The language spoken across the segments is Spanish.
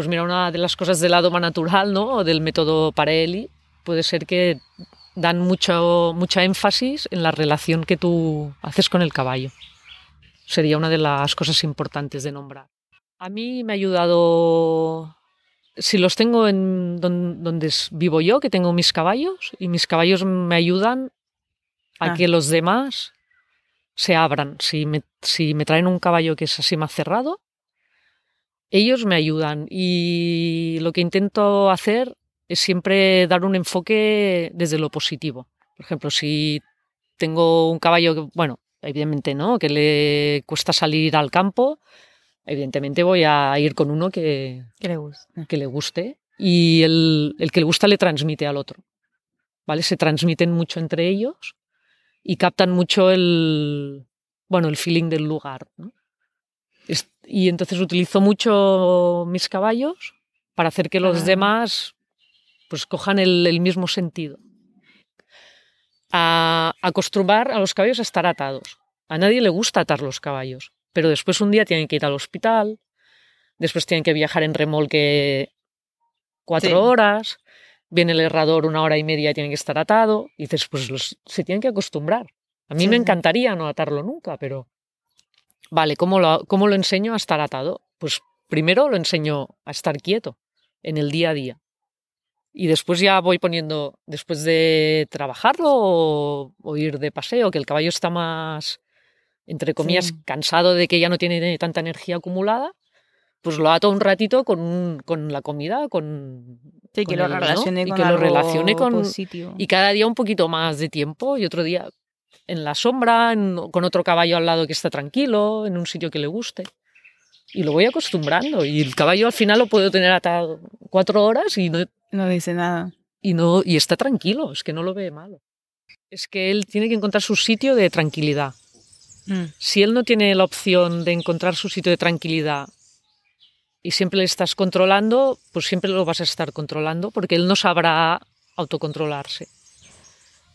pues mira, una de las cosas del lado natural, ¿no? O del método Parelli, puede ser que dan mucho, mucha énfasis en la relación que tú haces con el caballo. Sería una de las cosas importantes de nombrar. A mí me ha ayudado, si los tengo en donde vivo yo, que tengo mis caballos, y mis caballos me ayudan a Ah. que los demás se abran. Si me, si me traen un caballo que es así más cerrado, ellos me ayudan. Y lo que intento hacer es siempre dar un enfoque desde lo positivo. Por ejemplo, si tengo un caballo que, bueno, evidentemente no, que le cuesta salir al campo, evidentemente voy a ir con uno que, le guste y el, el que le gusta le transmite al otro. ¿Vale? Se transmiten mucho entre ellos y captan mucho el, bueno, el feeling del lugar. ¿no? Y entonces utilizo mucho mis caballos para hacer que los Ah. demás pues cojan el, el mismo sentido. A acostumbrar a los caballos a estar atados. A nadie le gusta atar los caballos, pero después un día tienen que ir al hospital, después tienen que viajar en remolque cuatro Sí. horas, viene el herrador una hora y media, tienen que estar atado, y dices, pues los- se tienen que acostumbrar. A mí Sí, me encantaría no atarlo nunca, pero... Vale, ¿cómo lo, ¿cómo lo enseño a estar atado? Pues primero lo enseño a estar quieto en el día a día. Y después ya voy poniendo, después de trabajarlo o, o ir de paseo, que el caballo está más, entre comillas, Sí. cansado de que ya no tiene tanta energía acumulada, pues lo ato un ratito con, un- con la comida, con... Sí, con que lo el, ¿no? relacione Y con que lo relacione con- positivo. Y cada día un poquito más de tiempo y otro día en la sombra, en- con otro caballo al lado que está tranquilo, en un sitio que le guste. Y lo voy acostumbrando. Y el caballo al final lo puedo tener atado cuatro horas y no, No dice nada. y no y está tranquilo, es que no lo ve malo. Es que él tiene que encontrar su sitio de tranquilidad. Mm. Si él no tiene la opción de encontrar su sitio de tranquilidad y siempre le estás controlando, pues siempre lo vas a estar controlando porque él no sabrá autocontrolarse.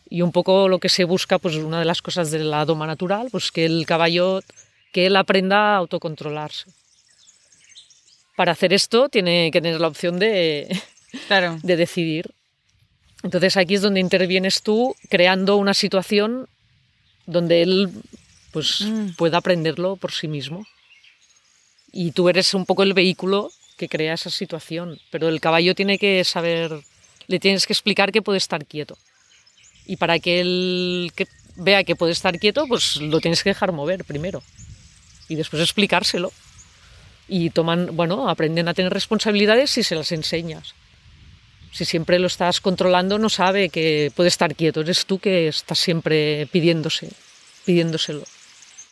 Y un poco lo que se busca, pues una de las cosas de la doma natural, pues que el caballo, que él aprenda a autocontrolarse. Para hacer esto tiene que tener la opción de, Claro. de decidir. Entonces aquí es donde intervienes tú creando una situación donde él pues Mm. pueda aprenderlo por sí mismo. Y tú eres un poco el vehículo que crea esa situación, pero el caballo tiene que saber, le tienes que explicar que puede estar quieto. Y para que él que vea que puede estar quieto, pues lo tienes que dejar mover primero. Y después explicárselo. Y toman, bueno, aprenden a tener responsabilidades si se las enseñas. Si siempre lo estás controlando, no sabe que puede estar quieto. Eres tú que estás siempre pidiéndose, pidiéndoselo.